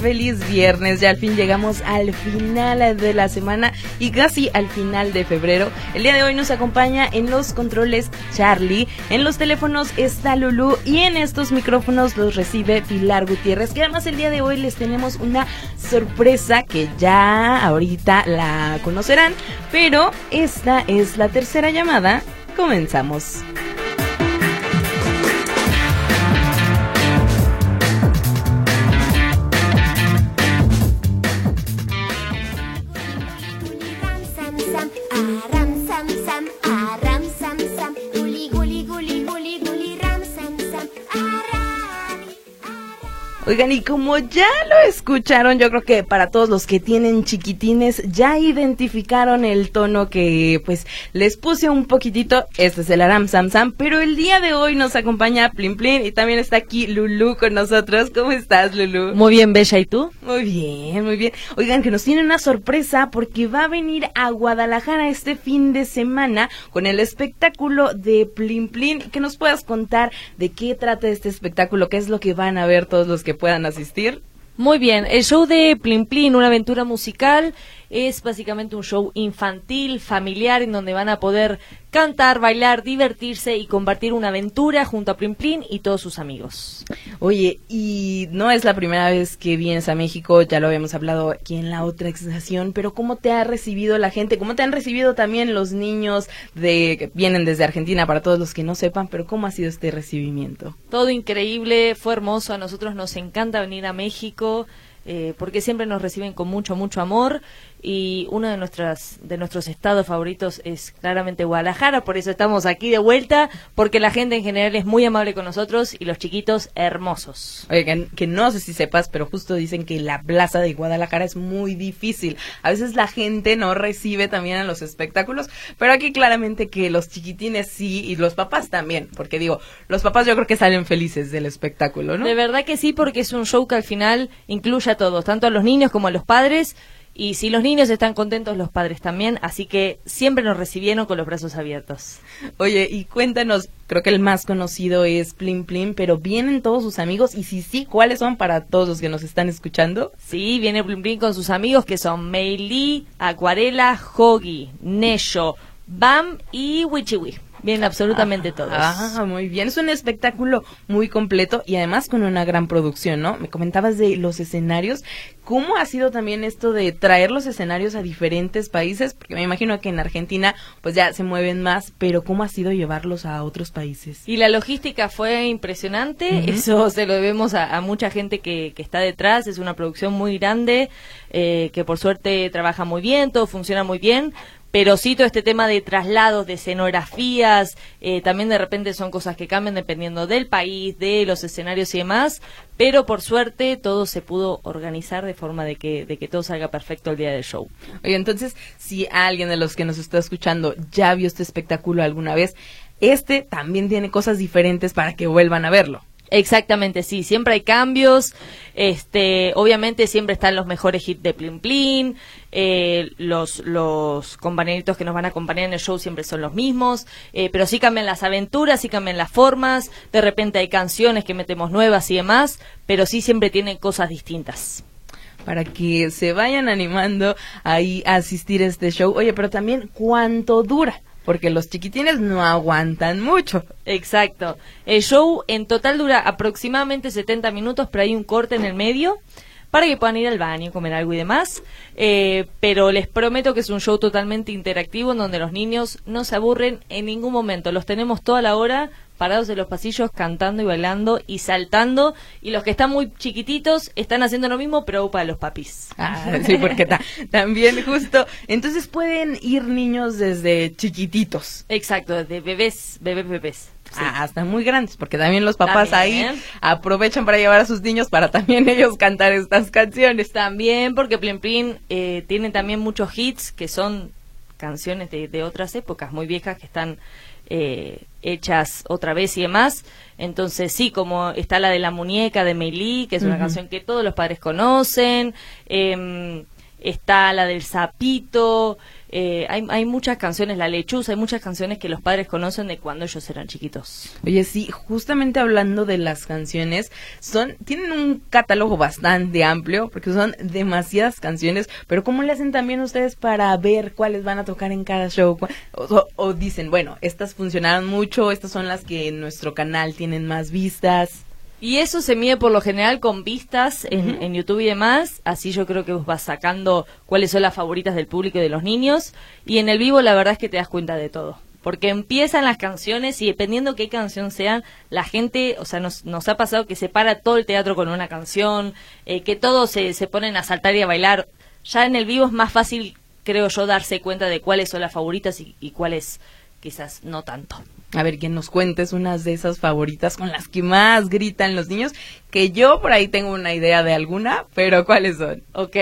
Feliz viernes. Ya al fin llegamos al final de la semana y casi al final de febrero. El día de hoy nos acompaña en los controles Charlie, en los teléfonos está Lulu y en estos micrófonos los recibe Pilar Gutiérrez. Que además el día de hoy les tenemos una sorpresa que ya ahorita la conocerán, pero esta es la tercera llamada. Comenzamos. Oigan, y como ya lo escucharon, yo creo que para todos los que tienen chiquitines ya identificaron el tono que pues les puse un poquitito. Este es el Aram Sam Sam, pero el día de hoy nos acompaña Plin Plin y también está aquí Lulu con nosotros. ¿Cómo estás, Lulu? Muy bien, Bella, ¿y tú? Muy bien, muy bien. Oigan, que nos tiene una sorpresa porque va a venir a Guadalajara este fin de semana con el espectáculo de Plin Plin. Que nos puedas contar de qué trata este espectáculo, qué es lo que van a ver todos los que puedan asistir. Muy bien, el show de Plin Plin, una aventura musical, es básicamente un show infantil, familiar, en donde van a poder cantar, bailar, divertirse y compartir una aventura junto a Plin Plin y todos sus amigos. Oye, y no es la primera vez que vienes a México, ya lo habíamos hablado aquí en la otra estación, pero ¿cómo te ha recibido la gente? ¿Cómo te han recibido también los niños de que vienen desde Argentina, para todos los que no sepan, pero cómo ha sido este recibimiento? Todo increíble, fue hermoso, a nosotros nos encanta venir a México. Eh, porque siempre nos reciben con mucho, mucho amor y uno de, nuestras, de nuestros estados favoritos es claramente Guadalajara, por eso estamos aquí de vuelta, porque la gente en general es muy amable con nosotros y los chiquitos hermosos. Oye, que, no sé si sepas, pero justo dicen que la plaza de Guadalajara es muy difícil. A veces la gente no recibe también a los espectáculos, pero aquí claramente que los chiquitines sí y los papás también, porque digo, los papás yo creo que salen felices del espectáculo, ¿no? De verdad que sí, porque es un show que al final incluye a todos, tanto a los niños como a los padres y si los niños están contentos, los padres también, así que siempre nos recibieron con los brazos abiertos. Oye, y cuéntanos, creo que el más conocido es Plim Plim, pero ¿vienen todos sus amigos? Y si sí, ¿cuáles son para todos los que nos están escuchando? Sí, viene Plim Plim con sus amigos que son Meili, Acuarela, Hogi, Nesho, Bam y Wichiwi. Bien, absolutamente ah, todos. Ah, muy bien. Es un espectáculo muy completo y además con una gran producción, ¿no? Me comentabas de los escenarios. ¿Cómo ha sido también esto de traer los escenarios a diferentes países? Porque me imagino que en Argentina pues ya se mueven más, pero ¿cómo ha sido llevarlos a otros países? Y la logística fue impresionante. Eso se lo debemos a, mucha gente que, que, está detrás. Es una producción muy grande, eh, que por suerte trabaja muy bien, todo funciona muy bien pero sí todo este tema de traslados, de escenografías, eh, también de repente son cosas que cambian dependiendo del país, de los escenarios y demás, pero por suerte todo se pudo organizar de forma de que, de que todo salga perfecto el día del show. Oye, entonces, si alguien de los que nos está escuchando ya vio este espectáculo alguna vez, este también tiene cosas diferentes para que vuelvan a verlo. Exactamente, sí, siempre hay cambios, este, obviamente siempre están los mejores hits de Plin Plin, eh, los, los compañeritos que nos van a acompañar en el show siempre son los mismos, eh, pero sí cambian las aventuras, sí cambian las formas, de repente hay canciones que metemos nuevas y demás, pero sí siempre tienen cosas distintas para que se vayan animando ahí a asistir a este show. Oye, pero también cuánto dura porque los chiquitines no aguantan mucho. Exacto. El show en total dura aproximadamente 70 minutos, pero hay un corte en el medio para que puedan ir al baño, comer algo y demás. Eh, pero les prometo que es un show totalmente interactivo en donde los niños no se aburren en ningún momento. Los tenemos toda la hora parados en los pasillos cantando y bailando y saltando. Y los que están muy chiquititos están haciendo lo mismo, pero para los papis. Ah, sí, porque también justo. Entonces pueden ir niños desde chiquititos. Exacto, desde bebés, bebés, bebés. Ah, hasta muy grandes, porque también los papás ahí aprovechan para llevar a sus niños para también ellos cantar estas canciones. También, porque Plin Plin eh, tiene también muchos hits que son canciones de, otras épocas muy viejas que están eh, hechas otra vez y demás. Entonces sí, como está la de la muñeca de Meili, que es una canción que todos los padres conocen. Em, está la del sapito. Eh, hay, hay, muchas canciones, La Lechuza, hay muchas canciones que los padres conocen de cuando ellos eran chiquitos. Oye, sí, justamente hablando de las canciones, son tienen un catálogo bastante amplio, porque son demasiadas canciones, pero ¿cómo le hacen también ustedes para ver cuáles van a tocar en cada show? O, o dicen, bueno, estas funcionaron mucho, estas son las que en nuestro canal tienen más vistas. Y eso se mide por lo general con vistas en, YouTube y demás. Así yo creo que vos vas sacando cuáles son las favoritas del público y de los niños. Y en el vivo la verdad es que te das cuenta de todo. Porque empiezan las canciones y dependiendo qué canción sean, la gente, o sea, nos, nos ha pasado que se para todo el teatro con una canción, eh, que todos se, se ponen a saltar y a bailar. Ya en el vivo es más fácil, creo yo, darse cuenta de cuáles son las favoritas y, y cuáles quizás no tanto. A ver, que nos cuentes unas de esas favoritas con las que más gritan los niños, que yo por ahí tengo una idea de alguna, pero ¿cuáles son? Ok,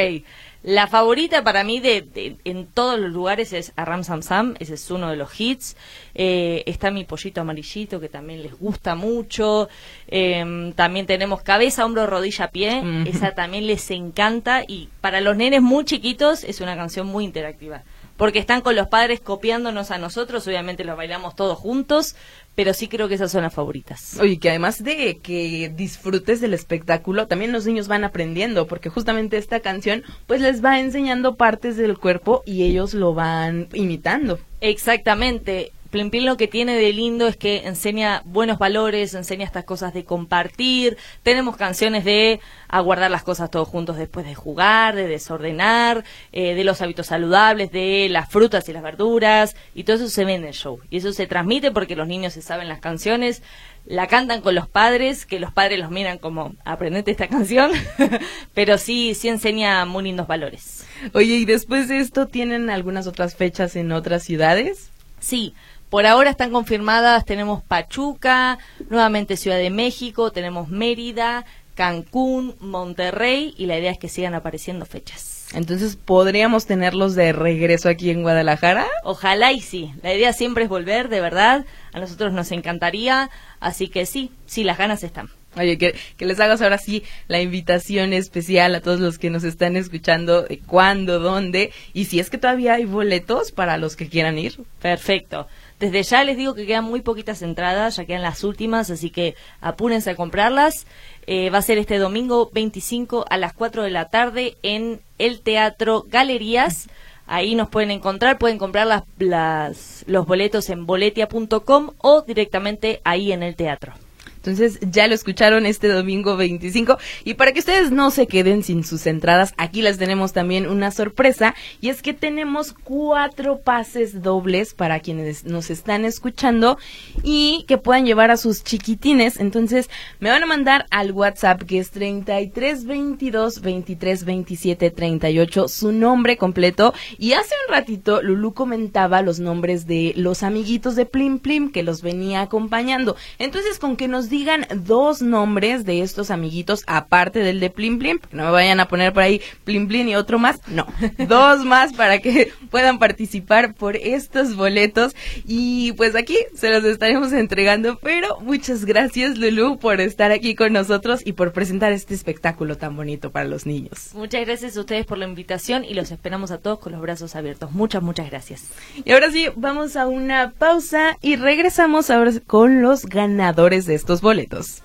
la favorita para mí de, en todos los lugares es Aram Sam Sam, ese es uno de los hits. Eh, está mi pollito amarillito que también les gusta mucho. Em, también tenemos cabeza, hombro, rodilla, pie. Esa también les encanta y para los nenes muy chiquitos es una canción muy interactiva porque están con los padres copiándonos a nosotros, obviamente los bailamos todos juntos, pero sí creo que esas son las favoritas. Oye, que además de que disfrutes del espectáculo, también los niños van aprendiendo, porque justamente esta canción pues les va enseñando partes del cuerpo y ellos lo van imitando. Exactamente. Plin lo que tiene de lindo es que enseña buenos valores, enseña estas cosas de compartir. Tenemos canciones de aguardar las cosas todos juntos después de jugar, de desordenar, eh, de los hábitos saludables, de las frutas y las verduras. Y todo eso se ve en el show. Y eso se transmite porque los niños se saben las canciones, la cantan con los padres, que los padres los miran como, aprendete esta canción. Pero sí, sí enseña muy lindos valores. Oye, ¿y después de esto tienen algunas otras fechas en otras ciudades? Sí, por ahora están confirmadas, tenemos Pachuca, nuevamente Ciudad de México, tenemos Mérida, Cancún, Monterrey y la idea es que sigan apareciendo fechas. Entonces, ¿podríamos tenerlos de regreso aquí en Guadalajara? Ojalá y sí. La idea siempre es volver, de verdad. A nosotros nos encantaría. Así que sí, sí, las ganas están. Oye, que, que, les hagas ahora sí la invitación especial a todos los que nos están escuchando de cuándo, dónde y si es que todavía hay boletos para los que quieran ir. Perfecto. Desde ya les digo que quedan muy poquitas entradas, ya quedan las últimas, así que apúrense a comprarlas. Eh, va a ser este domingo 25 a las 4 de la tarde en el Teatro Galerías. Ahí nos pueden encontrar, pueden comprar las, las, los boletos en boletia.com o directamente ahí en el teatro. Entonces ya lo escucharon este domingo 25 y para que ustedes no se queden sin sus entradas, aquí les tenemos también una sorpresa y es que tenemos cuatro pases dobles para quienes nos están escuchando y que puedan llevar a sus chiquitines. Entonces me van a mandar al WhatsApp que es 33 22 23 27 38 su nombre completo y hace un ratito Lulu comentaba los nombres de los amiguitos de Plim Plim que los venía acompañando. Entonces con que nos digan dos nombres de estos amiguitos aparte del de Plim Plim, no me vayan a poner por ahí Plim Plim y otro más, no, dos más para que puedan participar por estos boletos y pues aquí se los estaremos entregando, pero muchas gracias Lulu por estar aquí con nosotros y por presentar este espectáculo tan bonito para los niños. Muchas gracias a ustedes por la invitación y los esperamos a todos con los brazos abiertos. Muchas, muchas gracias. Y ahora sí, vamos a una pausa y regresamos ahora con los ganadores de estos boletos.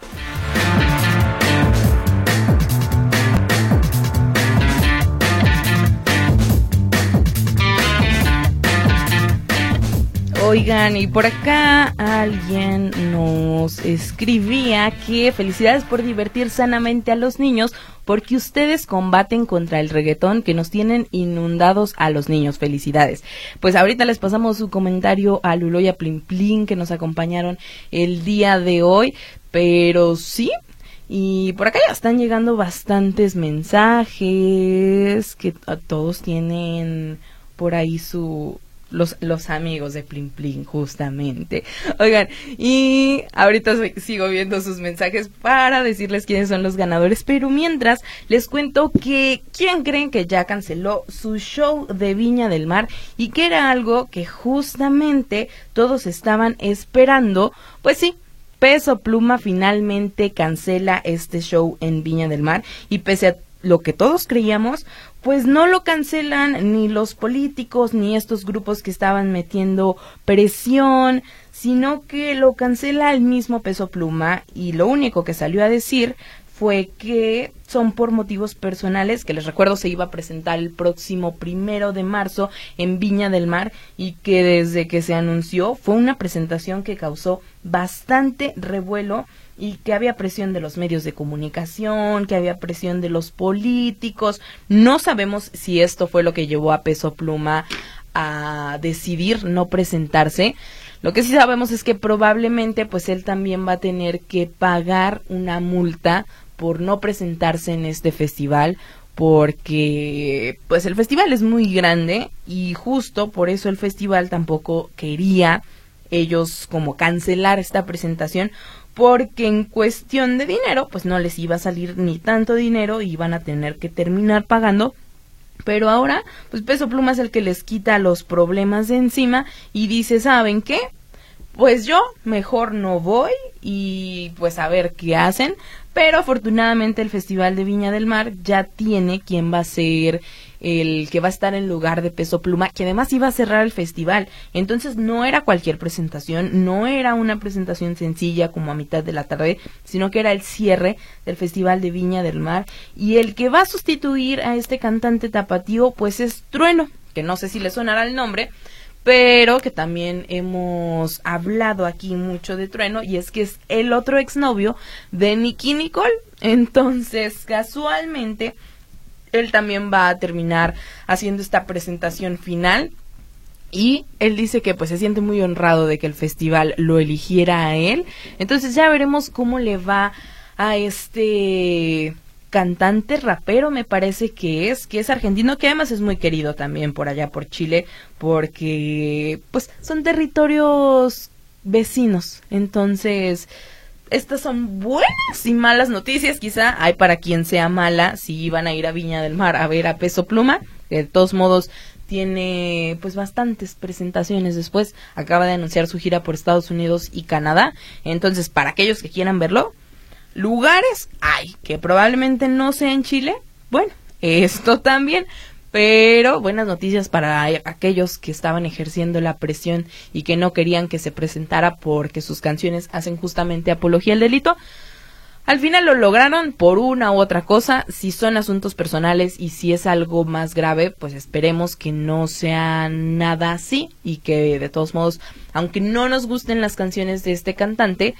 Oigan, y por acá alguien nos escribía que felicidades por divertir sanamente a los niños porque ustedes combaten contra el reggaetón que nos tienen inundados a los niños. Felicidades. Pues ahorita les pasamos su comentario a Luloya Plin Plin que nos acompañaron el día de hoy, pero sí, y por acá ya están llegando bastantes mensajes que todos tienen por ahí su los, los amigos de Plin Plin, justamente. Oigan, y ahorita sigo viendo sus mensajes para decirles quiénes son los ganadores, pero mientras les cuento que quién creen que ya canceló su show de Viña del Mar y que era algo que justamente todos estaban esperando, pues sí, Peso Pluma finalmente cancela este show en Viña del Mar. Y pese a lo que todos creíamos, pues no lo cancelan ni los políticos ni estos grupos que estaban metiendo presión, sino que lo cancela el mismo peso pluma y lo único que salió a decir fue que son por motivos personales, que les recuerdo se iba a presentar el próximo primero de marzo en Viña del Mar y que desde que se anunció fue una presentación que causó bastante revuelo y que había presión de los medios de comunicación, que había presión de los políticos. No sabemos si esto fue lo que llevó a Peso Pluma a decidir no presentarse. Lo que sí sabemos es que probablemente pues él también va a tener que pagar una multa por no presentarse en este festival porque pues el festival es muy grande y justo por eso el festival tampoco quería ellos como cancelar esta presentación porque en cuestión de dinero, pues no les iba a salir ni tanto dinero y iban a tener que terminar pagando. Pero ahora, pues Peso Pluma es el que les quita los problemas de encima y dice, ¿saben qué? Pues yo mejor no voy y pues a ver qué hacen. Pero afortunadamente el Festival de Viña del Mar ya tiene quien va a ser el que va a estar en lugar de Peso Pluma, que además iba a cerrar el festival. Entonces no era cualquier presentación, no era una presentación sencilla como a mitad de la tarde, sino que era el cierre del Festival de Viña del Mar. Y el que va a sustituir a este cantante tapatío, pues es Trueno, que no sé si le sonará el nombre, pero que también hemos hablado aquí mucho de Trueno y es que es el otro exnovio de Nicky Nicole. Entonces, casualmente, él también va a terminar haciendo esta presentación final y él dice que pues se siente muy honrado de que el festival lo eligiera a él. Entonces ya veremos cómo le va a este cantante rapero me parece que es, que es argentino, que además es muy querido también por allá por Chile, porque pues son territorios vecinos. Entonces, estas son buenas y malas noticias, quizá hay para quien sea mala si van a ir a Viña del Mar a ver a Peso Pluma, de todos modos tiene pues bastantes presentaciones después, acaba de anunciar su gira por Estados Unidos y Canadá, entonces para aquellos que quieran verlo, lugares hay, que probablemente no sea en Chile, bueno, esto también, pero buenas noticias para aquellos que estaban ejerciendo la presión y que no querían que se presentara porque sus canciones hacen justamente apología al delito. Al final lo lograron por una u otra cosa. Si son asuntos personales y si es algo más grave, pues esperemos que no sea nada así y que de todos modos, aunque no nos gusten las canciones de este cantante,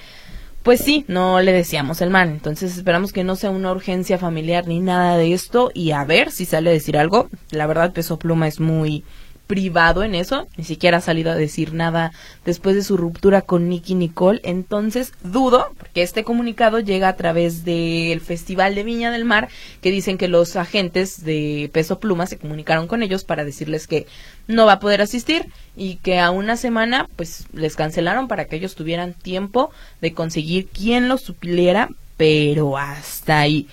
pues sí, no le decíamos el mal. Entonces esperamos que no sea una urgencia familiar ni nada de esto y a ver si sale a decir algo. La verdad, Peso Pluma es muy privado en eso, ni siquiera ha salido a decir nada después de su ruptura con Nicky Nicole, entonces dudo, porque este comunicado llega a través del Festival de Viña del Mar, que dicen que los agentes de Peso Pluma se comunicaron con ellos para decirles que no va a poder asistir y que a una semana pues les cancelaron para que ellos tuvieran tiempo de conseguir quien lo supliera, pero hasta ahí.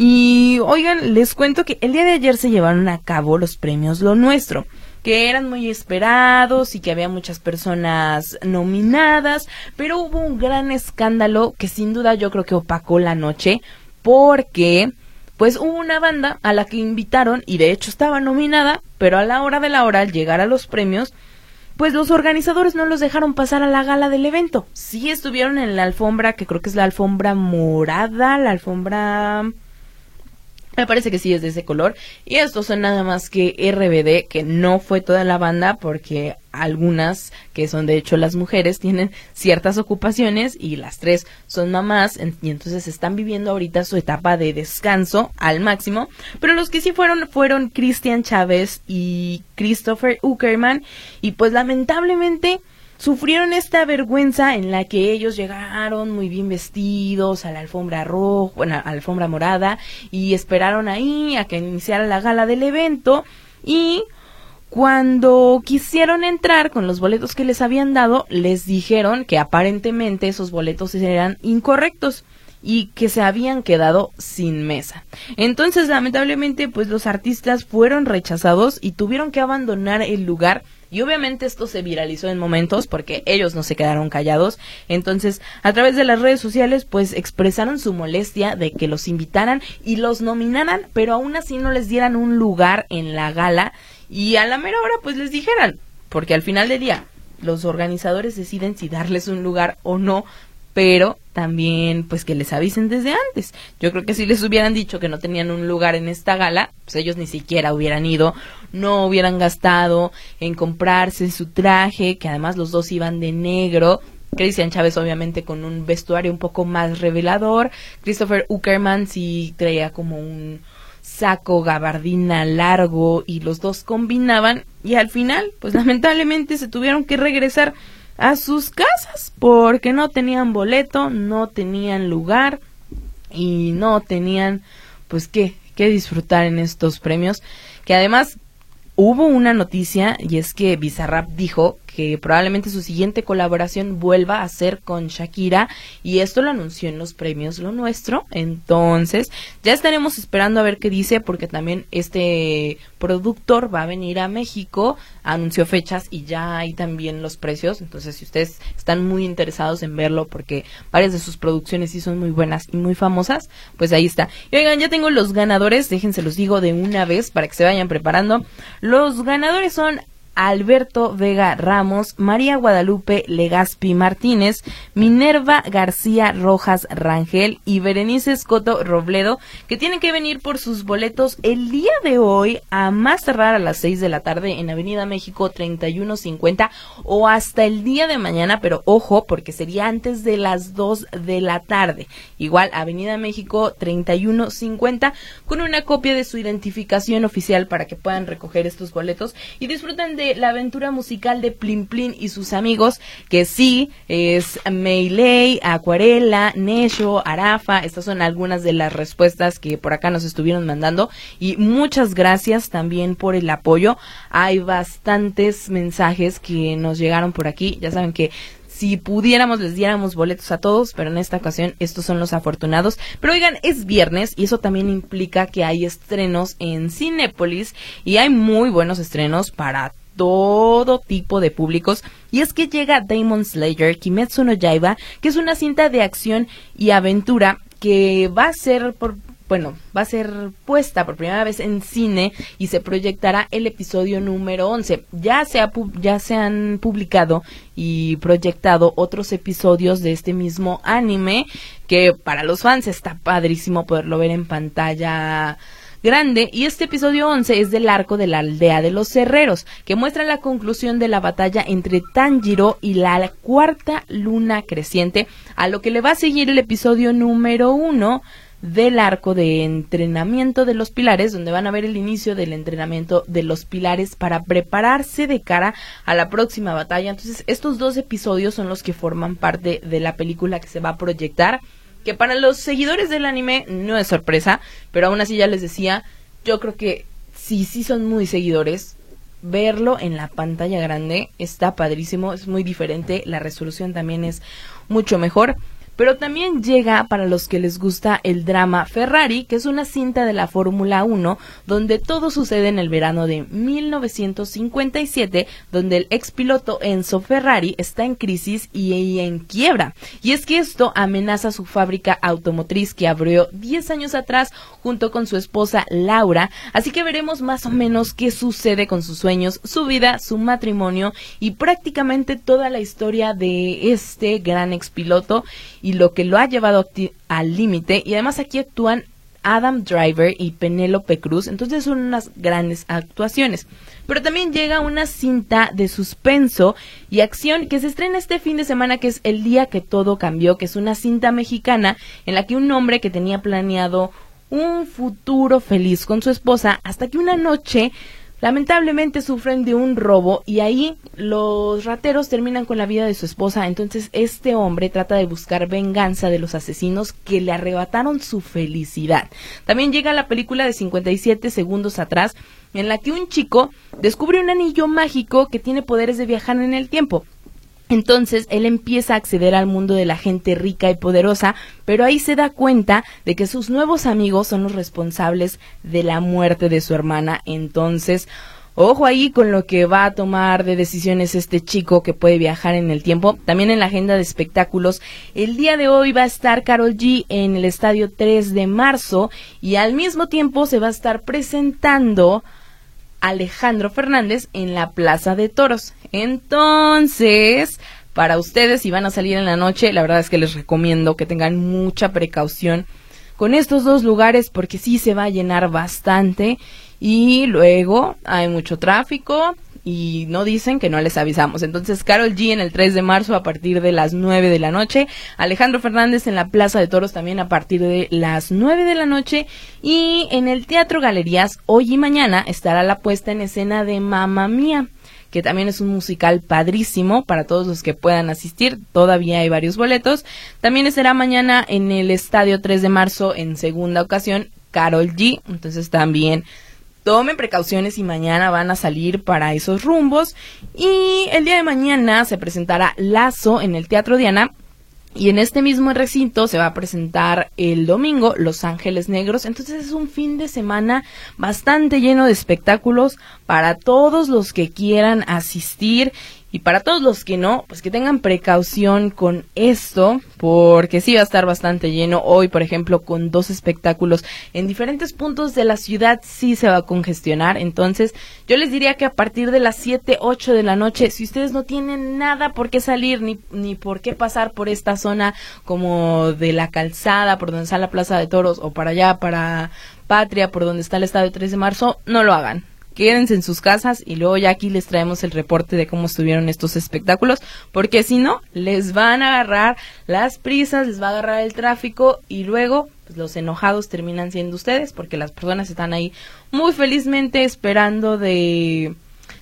Y oigan, les cuento que el día de ayer se llevaron a cabo los premios Lo Nuestro que eran muy esperados y que había muchas personas nominadas, pero hubo un gran escándalo que sin duda yo creo que opacó la noche porque pues hubo una banda a la que invitaron y de hecho estaba nominada, pero a la hora de la hora al llegar a los premios pues los organizadores no los dejaron pasar a la gala del evento. Sí estuvieron en la alfombra, que creo que es la alfombra morada, la alfombra Me parece que sí es de ese color. Y estos son nada más que RBD, que no fue toda la banda, porque algunas, que son de hecho las mujeres, tienen ciertas ocupaciones y las tres son mamás, y entonces están viviendo ahorita su etapa de descanso al máximo. Pero los que sí fueron fueron Cristian Chávez y Christopher Uckerman. Y pues lamentablemente sufrieron esta vergüenza en la que ellos llegaron muy bien vestidos a la alfombra roja, bueno, a la alfombra morada y esperaron ahí a que iniciara la gala del evento y cuando quisieron entrar con los boletos que les habían dado, les dijeron que aparentemente esos boletos eran incorrectos y que se habían quedado sin mesa. Entonces, lamentablemente, pues los artistas fueron rechazados y tuvieron que abandonar el lugar y obviamente esto se viralizó en momentos porque ellos no se quedaron callados. Entonces, a través de las redes sociales, pues expresaron su molestia de que los invitaran y los nominaran, pero aún así no les dieran un lugar en la gala. Y a la mera hora, pues les dijeran, porque al final del día, los organizadores deciden si darles un lugar o no, pero también pues que les avisen desde antes. Yo creo que si les hubieran dicho que no tenían un lugar en esta gala, pues ellos ni siquiera hubieran ido, no hubieran gastado en comprarse su traje, que además los dos iban de negro. Cristian Chávez obviamente con un vestuario un poco más revelador, Christopher Uckerman sí traía como un saco gabardina largo y los dos combinaban y al final pues lamentablemente se tuvieron que regresar a sus casas porque no tenían boleto, no tenían lugar y no tenían pues qué, qué disfrutar en estos premios. Que además hubo una noticia y es que Bizarrap dijo que probablemente su siguiente colaboración vuelva a ser con Shakira y esto lo anunció en los premios Lo Nuestro. Entonces, ya estaremos esperando a ver qué dice porque también este productor va a venir a México, anunció fechas y ya hay también los precios. Entonces, si ustedes están muy interesados en verlo porque varias de sus producciones sí son muy buenas y muy famosas, pues ahí está. Y oigan, ya tengo los ganadores, déjense los digo de una vez para que se vayan preparando. Los ganadores son Alberto Vega Ramos, María Guadalupe Legaspi Martínez, Minerva García Rojas Rangel y Berenice Escoto Robledo, que tienen que venir por sus boletos el día de hoy a más tardar a las 6 de la tarde en Avenida México 3150 o hasta el día de mañana, pero ojo, porque sería antes de las 2 de la tarde. Igual Avenida México 3150 con una copia de su identificación oficial para que puedan recoger estos boletos y disfruten de la aventura musical de Plin Plin y sus amigos, que sí es Meiley, Acuarela, Nesho, Arafa. Estas son algunas de las respuestas que por acá nos estuvieron mandando. Y muchas gracias también por el apoyo. Hay bastantes mensajes que nos llegaron por aquí. Ya saben que si pudiéramos les diéramos boletos a todos, pero en esta ocasión estos son los afortunados. Pero oigan, es viernes y eso también implica que hay estrenos en Cinépolis y hay muy buenos estrenos para todo tipo de públicos. Y es que llega Demon Slayer, Kimetsu no Yaiba, que es una cinta de acción y aventura que va a ser por bueno, va a ser puesta por primera vez en cine y se proyectará el episodio número 11. Ya se, ha, ya se han publicado y proyectado otros episodios de este mismo anime que para los fans está padrísimo poderlo ver en pantalla grande y este episodio 11 es del arco de la aldea de los herreros, que muestra la conclusión de la batalla entre Tanjiro y la cuarta luna creciente, a lo que le va a seguir el episodio número 1 del arco de entrenamiento de los pilares, donde van a ver el inicio del entrenamiento de los pilares para prepararse de cara a la próxima batalla. Entonces, estos dos episodios son los que forman parte de la película que se va a proyectar que para los seguidores del anime no es sorpresa, pero aún así ya les decía, yo creo que si sí son muy seguidores, verlo en la pantalla grande está padrísimo, es muy diferente, la resolución también es mucho mejor pero también llega para los que les gusta el drama Ferrari, que es una cinta de la Fórmula 1 donde todo sucede en el verano de 1957, donde el expiloto Enzo Ferrari está en crisis y en quiebra. Y es que esto amenaza su fábrica automotriz que abrió 10 años atrás junto con su esposa Laura, así que veremos más o menos qué sucede con sus sueños, su vida, su matrimonio y prácticamente toda la historia de este gran expiloto lo que lo ha llevado al límite y además aquí actúan Adam Driver y Penélope Cruz, entonces son unas grandes actuaciones. Pero también llega una cinta de suspenso y acción que se estrena este fin de semana, que es El día que todo cambió, que es una cinta mexicana en la que un hombre que tenía planeado un futuro feliz con su esposa hasta que una noche lamentablemente sufren de un robo y ahí los rateros terminan con la vida de su esposa. Entonces este hombre trata de buscar venganza de los asesinos que le arrebataron su felicidad. También llega la película de 57 segundos atrás en la que un chico descubre un anillo mágico que tiene poderes de viajar en el tiempo. Entonces él empieza a acceder al mundo de la gente rica y poderosa, pero ahí se da cuenta de que sus nuevos amigos son los responsables de la muerte de su hermana. Entonces, ojo ahí con lo que va a tomar de decisiones este chico que puede viajar en el tiempo. También en la agenda de espectáculos, el día de hoy va a estar Carol G en el estadio 3 de marzo y al mismo tiempo se va a estar presentando Alejandro Fernández en la Plaza de Toros. Entonces, para ustedes, si van a salir en la noche, la verdad es que les recomiendo que tengan mucha precaución con estos dos lugares porque sí se va a llenar bastante y luego hay mucho tráfico y no dicen que no les avisamos. Entonces, Carol G en el 3 de marzo a partir de las 9 de la noche, Alejandro Fernández en la Plaza de Toros también a partir de las 9 de la noche y en el Teatro Galerías hoy y mañana estará la puesta en escena de Mamma Mía que también es un musical padrísimo para todos los que puedan asistir. Todavía hay varios boletos. También será mañana en el Estadio 3 de marzo en segunda ocasión Carol G. Entonces también tomen precauciones y mañana van a salir para esos rumbos. Y el día de mañana se presentará Lazo en el Teatro Diana y en este mismo recinto se va a presentar el domingo Los Ángeles Negros. Entonces es un fin de semana bastante lleno de espectáculos para todos los que quieran asistir y para todos los que no, pues que tengan precaución con esto, porque sí va a estar bastante lleno. Hoy, por ejemplo, con dos espectáculos en diferentes puntos de la ciudad, sí se va a congestionar. Entonces, yo les diría que a partir de las 7, 8 de la noche, si ustedes no tienen nada por qué salir, ni, ni por qué pasar por esta zona como de la calzada, por donde está la Plaza de Toros, o para allá, para Patria, por donde está el Estado de 3 de marzo, no lo hagan quédense en sus casas y luego ya aquí les traemos el reporte de cómo estuvieron estos espectáculos, porque si no, les van a agarrar las prisas, les va a agarrar el tráfico y luego pues, los enojados terminan siendo ustedes, porque las personas están ahí muy felizmente esperando de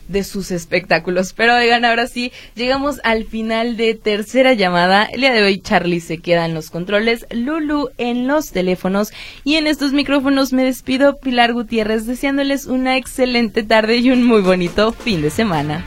de sus espectáculos. Pero oigan, ahora sí, llegamos al final de tercera llamada. El día de hoy Charlie se queda en los controles, Lulu en los teléfonos y en estos micrófonos me despido Pilar Gutiérrez deseándoles una excelente tarde y un muy bonito fin de semana.